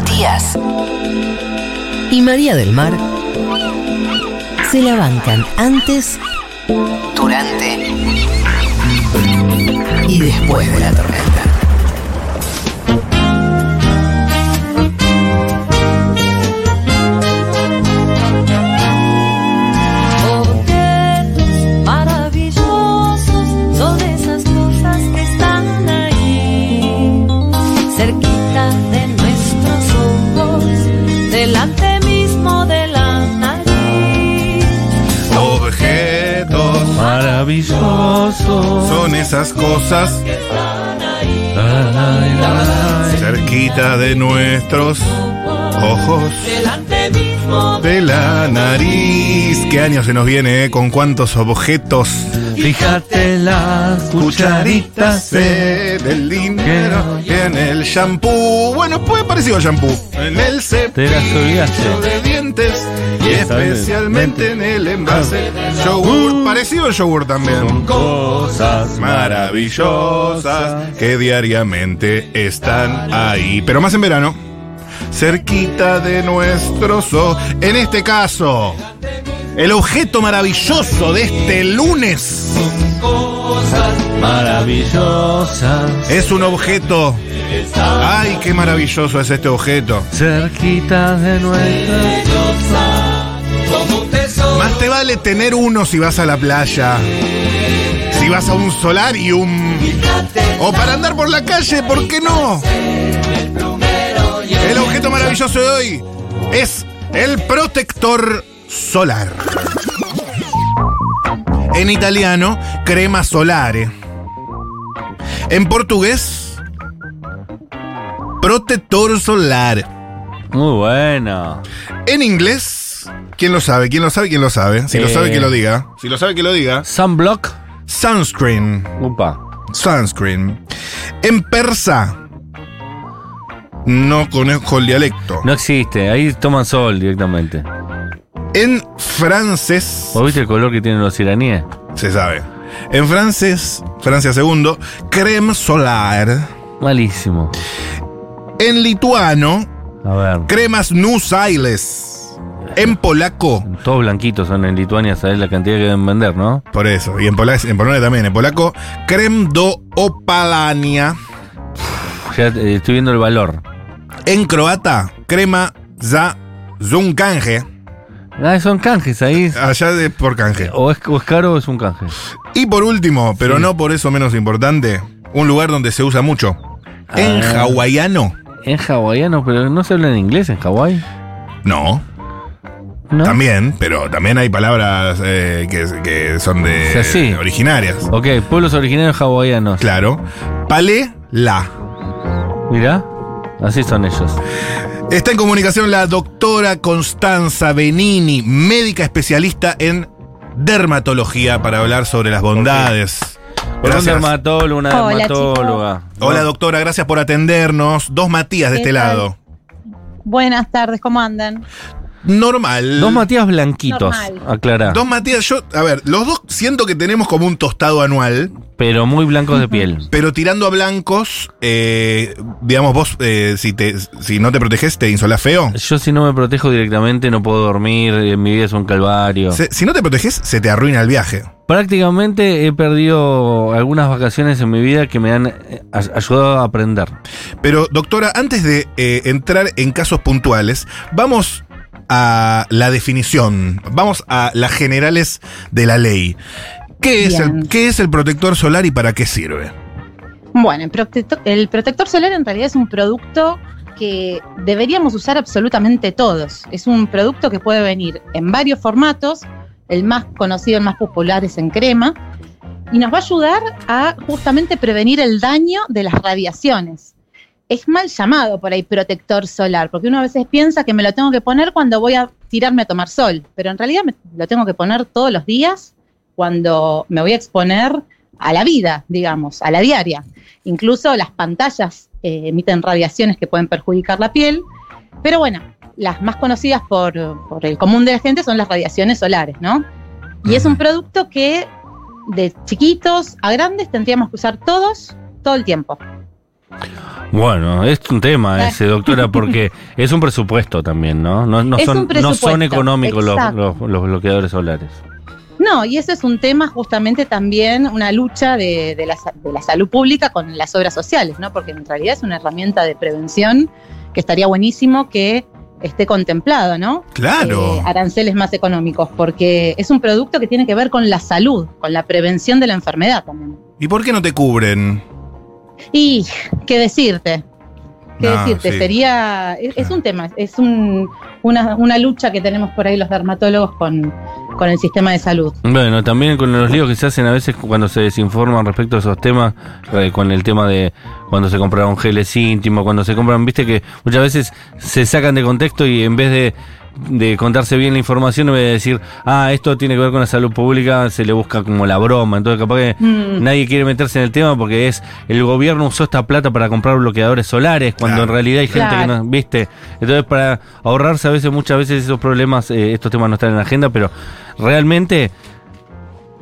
Matías y María del Mar se la bancan antes, durante y después de la tormenta. Delante mismo de la nariz. Objetos Maravilloso. son esas cosas cerquita de nuestros ojos. Delante mismo De la nariz. ¿Qué año se nos viene, eh? ¿Con cuántos objetos? Fíjate las cucharitas Se del dinero en el shampoo. Bueno, pues parecido al shampoo. En el cepillo olvidaste. de dientes y especialmente en el envase. Yogur, parecido al yogur también. Cosas maravillosas que diariamente están ahí. Pero más en verano. Cerquita de nuestros ojos. En este caso, el objeto maravilloso de este lunes maravillosas. es un objeto. Ay, qué maravilloso es este objeto. Cerquita de nuestra. Más te vale tener uno si vas a la playa. Si vas a un solarium. O para andar por la calle, ¿por qué no? El objeto maravilloso de hoy es el protector solar. En italiano, crema solare. En portugués, protector solar. Muy bueno. En inglés, ¿quién lo sabe? ¿Quién lo sabe? ¿Quién lo sabe? Si lo Eh. sabe, que lo diga. Si lo sabe, que lo diga. Sunblock. Sunscreen. Upa. Sunscreen. En persa, no conozco el dialecto. No existe. Ahí toman sol directamente. En francés, ¿Vos viste el color que tienen los iraníes? se sabe. En francés, Francia segundo, creme solar. Malísimo. En lituano, A ver. cremas nusailes. En polaco, Todos blanquitos son en Lituania, sabés la cantidad que deben vender, ¿no? por eso. Y en, pola- en Polonia también. En polaco, creme do opalania. Ya eh, estoy viendo el valor. En croata, crema za zunkange. Ah, son canjes ahí. Allá de por canje. O es, o es caro o es un canje. Y por último, pero Sí. no por eso menos importante, un lugar donde se usa mucho. En Ah. hawaiano, En hawaiano, pero no se habla en inglés en Hawái. no. ¿No? También, pero también hay palabras eh, que, que son de O sea, sí. originarias. Ok, pueblos originarios hawaianos. Claro. Pale la. Mirá, así son ellos. Está en comunicación la doctora Constanza Benini, médica especialista en dermatología, para hablar sobre las bondades. Por un dermatólogo, una Hola, dermatóloga. Hola doctora, gracias por atendernos. Dos Matías de ¿Qué este tal? lado. Buenas tardes, ¿cómo andan? Normal. Dos Matías blanquitos, Normal. aclara. Dos Matías, yo, a ver, los dos siento que tenemos como un tostado anual, Pero muy blancos de piel. pero tirando a blancos, eh, digamos, vos, eh, si, te, si no te proteges, te insolás feo. Yo si no me protejo directamente no puedo dormir, eh, mi vida es un calvario. Se- si no te proteges, se te arruina el viaje. Prácticamente he perdido algunas vacaciones en mi vida que me han ay- ayudado a aprender. Pero, doctora, antes de eh, entrar en casos puntuales, vamos a la definición, vamos a las generales de la ley. ¿Qué es, el, ¿Qué es el protector solar y para qué sirve? Bueno, el protector, el protector solar en realidad es un producto que deberíamos usar absolutamente todos. Es un producto que puede venir en varios formatos. El más conocido, el más popular es en crema. Y nos va a ayudar a justamente prevenir el daño de las radiaciones. Es mal llamado por ahí protector solar, porque uno a veces piensa que me lo tengo que poner cuando voy a tirarme a tomar sol, pero en realidad me lo tengo que poner todos los días cuando me voy a exponer a la vida, digamos, a la diaria. Incluso las pantallas eh, emiten radiaciones que pueden perjudicar la piel, pero bueno, las más conocidas por, por el común de la gente son las radiaciones solares, ¿no? Y es un producto que de chiquitos a grandes tendríamos que usar todos, todo el tiempo. Bueno, es un tema ese, doctora, porque es un presupuesto también, ¿no? No, no Es son, no son económicos los, exacto. los- los bloqueadores solares. No, y ese es un tema justamente también, una lucha de, de la, sa- de la salud pública con las obras sociales, ¿no? Porque en realidad es una herramienta de prevención que estaría buenísimo que esté contemplado, ¿no? Claro. Eh, aranceles más económicos, porque es un producto que tiene que ver con la salud, con la prevención de la enfermedad también. ¿Y por qué no te cubren? Y, ¿qué decirte? ¿Qué No, decirte? sí. Sería, es, es un tema, es un- una, una lucha que tenemos por ahí los dermatólogos con, con el sistema de salud. Bueno, también con los líos que se hacen a veces cuando se desinforman respecto a esos temas, eh, con el tema de cuando se compraron geles íntimos, cuando se compran, viste que muchas veces se sacan de contexto y en vez de, de contarse bien la información, en vez de decir, ah, esto tiene que ver con la salud pública, se le busca como la broma. Entonces, capaz que Mm. nadie quiere meterse en el tema porque es el gobierno usó esta plata para comprar bloqueadores solares, cuando Claro. en realidad hay gente Claro. que no, viste. Entonces, para ahorrarse a veces, muchas veces esos problemas, eh, estos temas no están en la agenda, pero realmente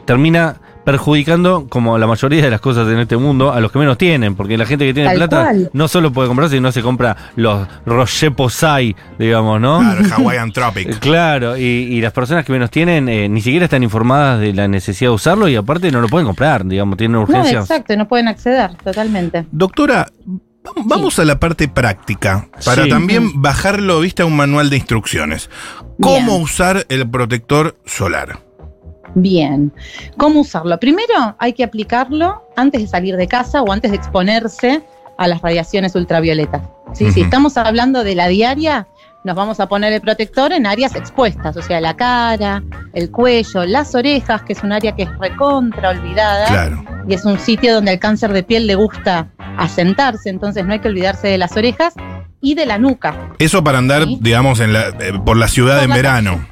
termina perjudicando, como la mayoría de las cosas en este mundo, a los que menos tienen, porque la gente que tiene Tal plata cual. no solo puede comprarse, sino se compra los Rocher Posay, digamos, ¿no? Claro, el Hawaiian Eh, Tropic. Claro, y, y las personas que menos tienen eh, ni siquiera están informadas de la necesidad de usarlo y aparte no lo pueden comprar, digamos, tienen No, urgencias. exacto, no pueden acceder totalmente. Doctora, vam- vamos a la parte práctica, para Sí. también bajarlo, viste, a un manual de instrucciones. ¿Cómo Bien. usar el protector solar? Bien. ¿Cómo usarlo? Primero hay que aplicarlo antes de salir de casa o antes de exponerse a las radiaciones ultravioletas. ¿sí? Si Ujú. estamos hablando de la diaria, nos vamos a poner el protector en áreas expuestas, o sea, la cara, el cuello, las orejas, que es un área que es recontra olvidada. Claro. y es un sitio donde el cáncer de piel le gusta asentarse, entonces no hay que olvidarse de las orejas y de la nuca. Eso para andar, Sí. digamos, en la, eh, por la ciudad Por en la verano.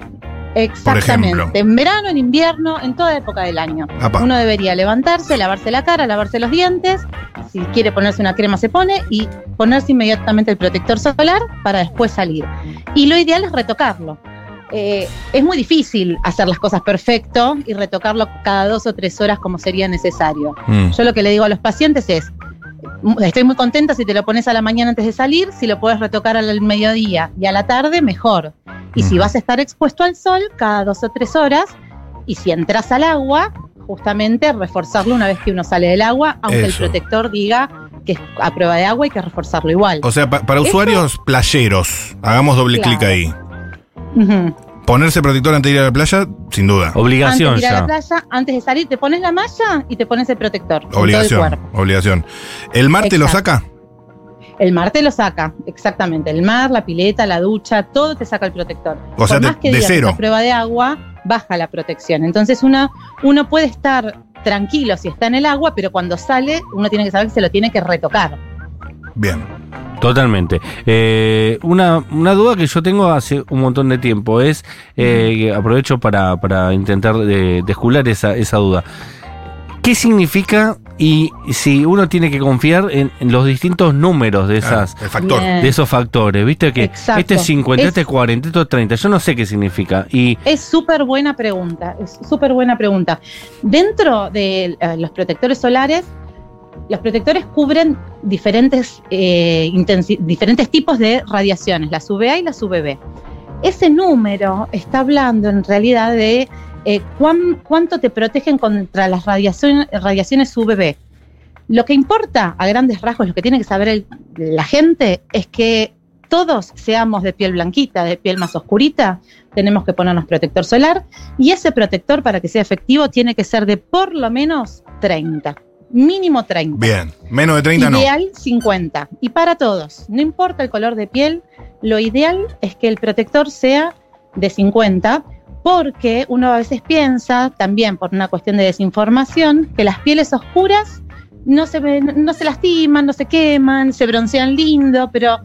Exactamente. ejemplo. En verano, en invierno, en toda época del año. Apa. Uno debería levantarse, lavarse la cara, lavarse los dientes. Si quiere ponerse una crema, se pone y ponerse inmediatamente el protector solar para después salir. Y lo ideal es retocarlo. Eh, es muy difícil hacer las cosas perfecto y retocarlo cada dos o tres horas como sería necesario. Mm. Yo lo que le digo a los pacientes es, "M- estoy muy contenta si te lo pones a la mañana antes de salir, si lo puedes retocar al mediodía y a la tarde, mejor. Y si vas a estar expuesto al sol cada dos o tres horas, y si entras al agua, justamente reforzarlo una vez que uno sale del agua, aunque el protector diga que es a prueba de agua hay que reforzarlo igual. O sea, pa- para Eso- usuarios playeros, hagamos doble Claro. clic ahí. Ujú. Ponerse protector antes de ir a la playa, sin duda. Obligación Antes de ir a la ya. playa, antes de salir, te pones la malla y te pones el protector. en todo el Obligación, cuerpo. obligación. ¿El mar te lo saca? El mar te lo saca, exactamente. El mar, la pileta, la ducha, todo te saca el protector. O sea, Por de- más que de digas que cero. es a prueba de agua, baja la protección. Entonces uno, uno puede estar tranquilo si está en el agua, pero cuando sale, uno tiene que saber que se lo tiene que retocar. Bien. Totalmente. Eh, una, una duda que yo tengo hace un montón de tiempo es, eh, aprovecho para, para intentar de, descular esa, esa duda. ¿Qué significa y si uno tiene que confiar en, en los distintos números de esas... Ah, el factor. Bien. De esos factores, viste que Exacto. este es 50, Es- este es 40, esto es 30, yo no sé qué significa. Y Es súper buena pregunta, es súper buena pregunta. Dentro de eh, los protectores solares, los protectores cubren diferentes, eh, diferentes tipos de radiaciones, las UVA y las UVB. Ese número está hablando en realidad de eh, cuán- cuánto te protegen contra las radiaciones, radiaciones UVB. Lo que importa a grandes rasgos, lo que tiene que saber el- la gente es que todos seamos de piel blanquita, de piel más oscurita, tenemos que ponernos protector solar y ese protector para que sea efectivo tiene que ser de por lo menos 30, mínimo 30. Bien. Menos de 30 no. Ideal 50. Y para todos, no importa el color de piel, lo ideal es que el protector sea de 50, porque uno a veces piensa, también por una cuestión de desinformación, que las pieles oscuras no se, no se lastiman, no se queman, se broncean lindo, pero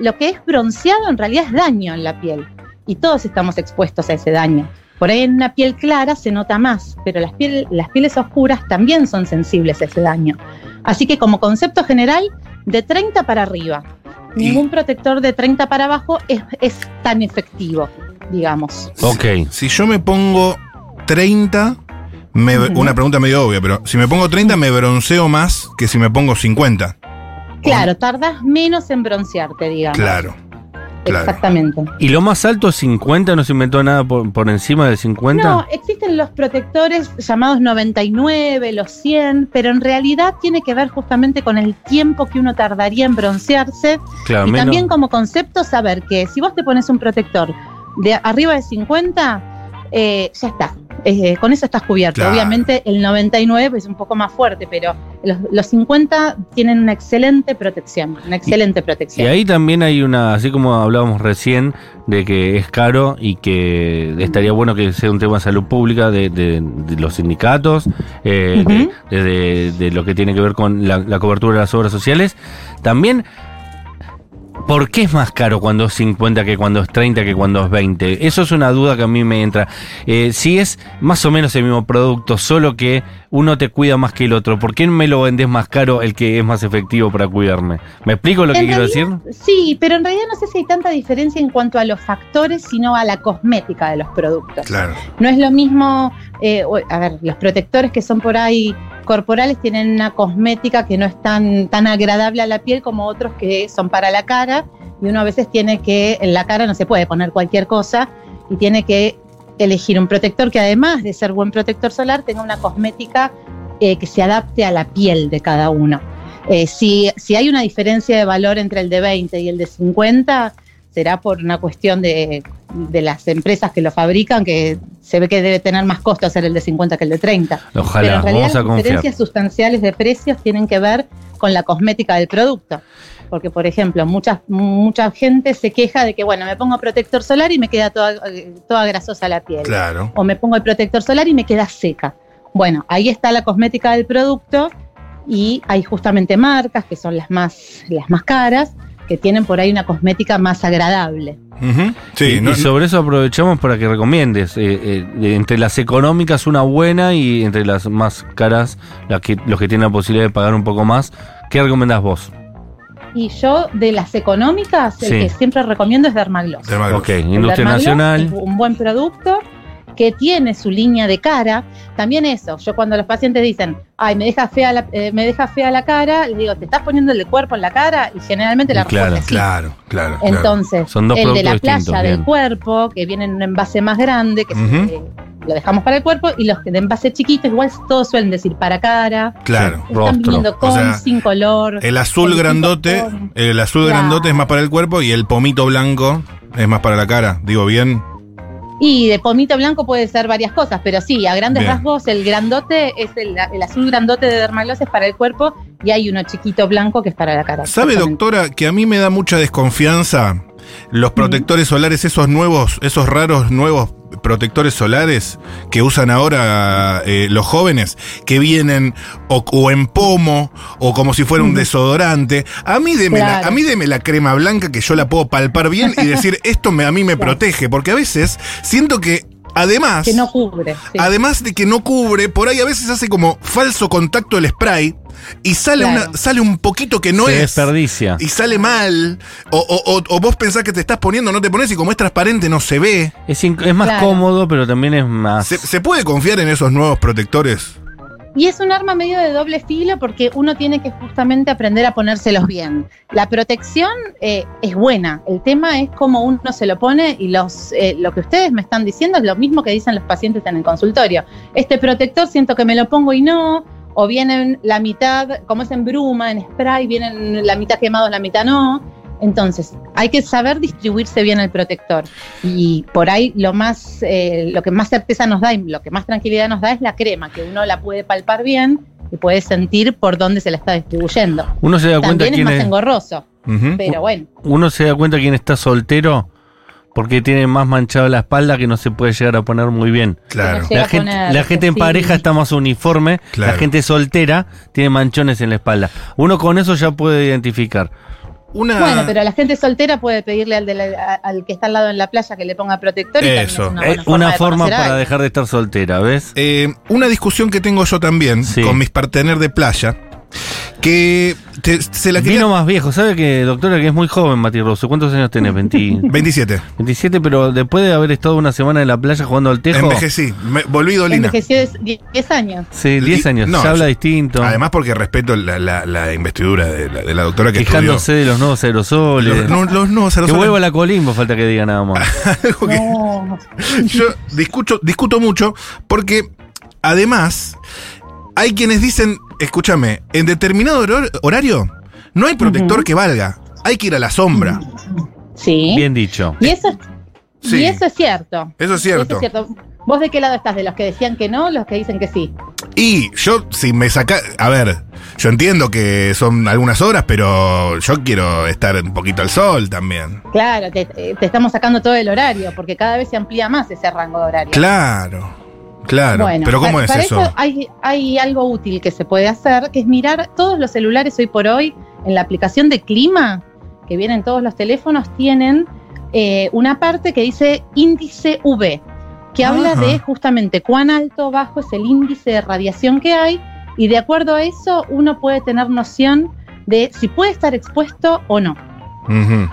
lo que es bronceado en realidad es daño en la piel. Y todos estamos expuestos a ese daño. Por ahí en una piel clara se nota más, pero las, piel- las pieles oscuras también son sensibles a ese daño. Así que como concepto general, de 30 para arriba. Ningún protector de 30 para abajo es, es tan efectivo, digamos. Ok. Si yo me pongo 30, me- Ujú. una pregunta medio obvia, pero si me pongo 30 me bronceo más que si me pongo 50. Claro, tardás menos en broncearte, digamos. Claro. Claro. Exactamente. ¿Y lo más alto es 50? ¿No se inventó nada por, por encima de 50? No, existen los protectores llamados 99, los 100, pero en realidad tiene que ver justamente con el tiempo que uno tardaría en broncearse claro, y menos- también como concepto saber que si vos te pones un protector de arriba de 50, eh, ya está. Eh, con eso estás cubierto. Claro. Obviamente el 99 es un poco más fuerte, pero los, los 50 tienen una excelente protección, una excelente Y protección. ahí también hay una, así como hablábamos recién, de que es caro y que estaría bueno que sea un tema de salud pública de, de- de los sindicatos, eh, Ujú. de, de- de- de lo que tiene que ver con la, la cobertura de las obras sociales. También, ¿por qué es más caro cuando es 50 que cuando es 30 que cuando es 20? Eso es una duda que a mí me entra. Eh, si es más o menos el mismo producto, solo que uno te cuida más que el otro, ¿por qué me lo vendes más caro el que es más efectivo para cuidarme? ¿Me explico lo que En quiero realidad, decir? Sí, pero en realidad no sé si hay tanta diferencia en cuanto a los factores, sino a la cosmética de los productos. Claro. No es lo mismo, eh, a ver, los protectores que son por ahí corporales tienen una cosmética que no es tan, tan agradable a la piel como otros que son para la cara y uno a veces tiene que, en la cara no se puede poner cualquier cosa y tiene que elegir un protector que además de ser buen protector solar tenga una cosmética eh, que se adapte a la piel de cada uno. Eh, si, si hay una diferencia de valor entre el de 20 y el de 50, será por una cuestión de, de las empresas que lo fabrican, que se ve que debe tener más costo hacer el de 50 que el de 30. Pero Ojalá, en realidad vamos a las diferencias sustanciales de precios tienen que ver con la cosmética del producto. Porque, por ejemplo, mucha, mucha gente se queja de que, bueno, me pongo protector solar y me queda toda, toda grasosa la piel. Claro. O me pongo el protector solar y me queda seca. Bueno, ahí está la cosmética del producto y hay justamente marcas que son las más, las más caras, que tienen por ahí una cosmética más agradable. Sí, y, no- y sobre eso aprovechamos para que recomiendes. eh, eh, entre las económicas una buena y entre las más caras, las que, los que tienen la posibilidad de pagar un poco más. ¿Qué recomendás vos? Y yo, de las económicas, Sí. el que siempre recomiendo es Dermagloss. Dermagloss. Ok, El Industria Dermagloss Nacional. un buen producto que tiene su línea de cara. También eso, yo cuando los pacientes dicen, ay, me deja fea la, eh, me deja fea la cara, les digo, ¿te estás poniendo el de cuerpo en la cara? Y generalmente la Claro, respuesta es sí. Claro, claro. claro. Entonces, Son dos el de la playa del cuerpo, que viene en un envase más grande, que se- eh, lo dejamos para el cuerpo, y los que de envase chiquito, igual todos suelen decir para cara. Claro. Están Rostro. viniendo con, O sea, sin color. El azul grandote, el azul Claro. grandote es más para el cuerpo y el pomito blanco es más para la cara. Digo bien. Y de pomito blanco puede ser varias cosas, pero sí, a grandes Bien. rasgos, el grandote es el, el azul grandote de Dermagloss es para el cuerpo y hay uno chiquito blanco que es para la cara. ¿Sabe, doctora, que a mí me da mucha desconfianza los protectores solares, esos nuevos, esos raros nuevos protectores solares que usan ahora eh, los jóvenes, que vienen o, o en pomo o como si fuera un desodorante? A mí, deme la, a mí deme la crema blanca que yo la puedo palpar bien y decir, esto me, a mí me protege, porque a veces siento que además... Que no cubre. sí. Además de que no cubre, por ahí a veces hace como falso contacto el spray y sale, Claro. una, sale un poquito que no Se es. desperdicia. Y sale mal. O, o- o- o vos pensás que te estás poniendo, no te pones y como es transparente no se ve. Es, más Claro. cómodo, pero también es más. ¿Se, se puede confiar en esos nuevos protectores? Y es un arma medio de doble filo porque uno tiene que justamente aprender a ponérselos bien. La protección eh, es buena, el tema es cómo uno se lo pone y los, eh, lo que ustedes me están diciendo es lo mismo que dicen los pacientes en el consultorio. Este protector siento que me lo pongo y no, o vienen la mitad, como es en bruma, en spray, vienen la mitad quemados, la mitad no. Entonces, hay que saber distribuirse bien el protector. Y por ahí lo más, eh, lo que más certeza nos da y lo que más tranquilidad nos da es la crema, que uno la puede palpar bien y puede sentir por dónde se la está distribuyendo. Uno se da cuenta También es quién más es, engorroso, Ujú. pero bueno. uno se da cuenta quién está soltero porque tiene más manchado la espalda que no se puede llegar a poner muy bien. Claro. La gente, poner, la gente en sí. pareja está más uniforme, Claro. la gente soltera tiene manchones en la espalda. Uno con eso ya puede identificar. Una. Bueno, pero la gente soltera puede pedirle al, de la- al que está al lado en la playa que le ponga protector y Eso. es una, Eh, buena una de forma para dejar de estar soltera, ¿ves? Eh, una discusión que tengo yo también Sí. con mis partener de playa. Que te- se la quería. Vino más viejo, ¿sabe que, doctora, que es muy joven, Mati Rosso? ¿Cuántos años tenés? 20 27. 27, pero después de haber estado una semana en la playa jugando al tejo. Envejecí. Me- volví dolina. Envejeció de 10 años. Sí, 10 años. No, se habla yo- distinto. Además, porque respeto la, la- la investidura de la, de la doctora que quejándose de los nuevos estudió. aerosoles. Los, no, los nuevos que aerosoles. vuelva la colimbo, falta que diga nada más. Algo que- No. yo discuto, discuto mucho porque además hay quienes dicen, escúchame, en determinado hor- horario no hay protector que valga. Hay que ir a la sombra. Sí. Bien dicho. Y eso, es- Sí. y eso es cierto. Eso es cierto. Eso es cierto. ¿Vos de qué lado estás? ¿De los que decían que no o los que dicen que sí? Y yo, si me saca. A ver, yo entiendo que son algunas horas, pero yo quiero estar un poquito al sol también. Claro, te, te estamos sacando todo el horario, porque cada vez se amplía más ese rango de horario. Claro, claro. Bueno, pero ¿cómo para, es para eso? hay, hay algo útil que se puede hacer, que es mirar todos los celulares hoy por hoy en la aplicación de clima, que vienen todos los teléfonos, tienen eh, una parte que dice índice V, que habla de justamente cuán alto o bajo es el índice de radiación que hay, y de acuerdo a eso uno puede tener noción de si puede estar expuesto o no.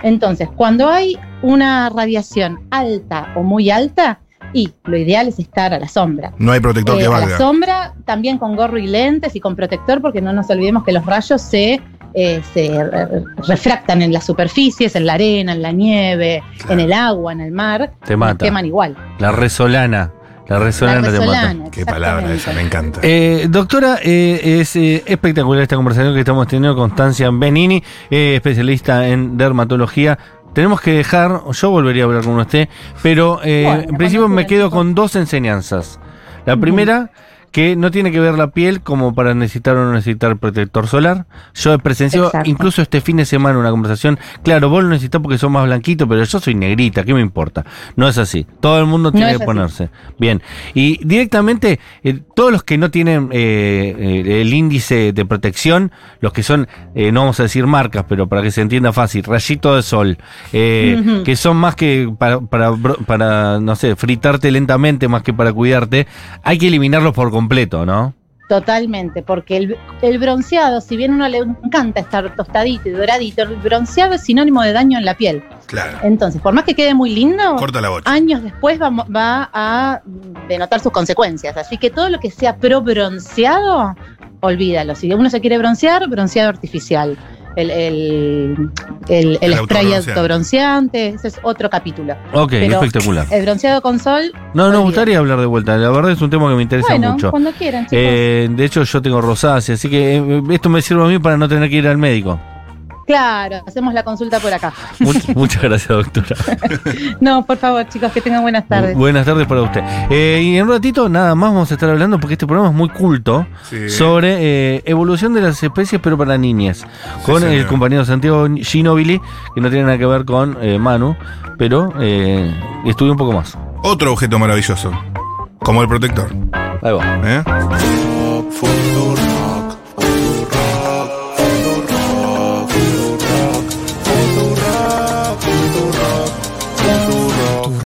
Entonces, cuando hay una radiación alta o muy alta, y lo ideal es estar a la sombra. No hay protector Eh, que a la valga. sombra, también con gorro y lentes y con protector, porque no nos olvidemos que los rayos se, eh, se re- refractan en las superficies, en la arena, en la nieve, Claro. en el agua, en el mar. Te mata. Queman igual. La resolana. La resolana La te mata. Qué palabra esa, me encanta. Eh, doctora, eh, es eh, espectacular esta conversación que estamos teniendo con Constancia Benini, eh, especialista en dermatología. Tenemos que dejar, yo volvería a hablar con usted, pero eh, Bueno, en principio me quedo con dos enseñanzas. La primera, que no tiene que ver la piel como para necesitar o no necesitar protector solar. Yo Exacto. incluso este fin de semana una conversación. Claro, vos lo necesitas porque sos más blanquito, pero yo soy negrita, ¿qué me importa? No es así. Todo el mundo tiene que ponerse. Bien. Y directamente, eh, todos los que no tienen eh, eh, el índice de protección, los que son, eh, no vamos a decir marcas, pero para que se entienda fácil, rayito de sol, eh, que son más que para, para, para, no sé, fritarte lentamente más que para cuidarte, hay que eliminarlos por completo, ¿no? Totalmente, porque el, el bronceado, si bien a uno le encanta estar tostadito y doradito, el bronceado es sinónimo de daño en la piel. Claro. Entonces, por más que quede muy lindo, Corta la años después va, va a denotar sus consecuencias. Así que todo lo que sea pro bronceado, olvídalo. Si uno se quiere broncear, bronceado artificial. El, el, el, el spray autobronceante. ese es otro capítulo. Ok, Pero- espectacular. El bronceado con sol, No, no, me gustaría hablar de vuelta. La verdad es un tema que me interesa bueno, mucho. cuando quieran, chicos. Eh, de hecho, yo tengo rosácea, así que eh, esto me sirve a mí para no tener que ir al médico. Claro, hacemos la consulta por acá. Much- muchas gracias, doctora. No, por favor, chicos, que tengan buenas tardes. Buenas tardes para usted. Eh, y en un ratito, nada más vamos a estar hablando, porque este programa es muy culto, Sí. sobre eh, evolución de las especies, pero para niñas. Con señor. el compañero Santiago Ginobili, que no tiene nada que ver con eh, Manu, pero eh, estudia un poco más. Otro objeto maravilloso. Como el protector. Ahí va. ¿eh? Futuro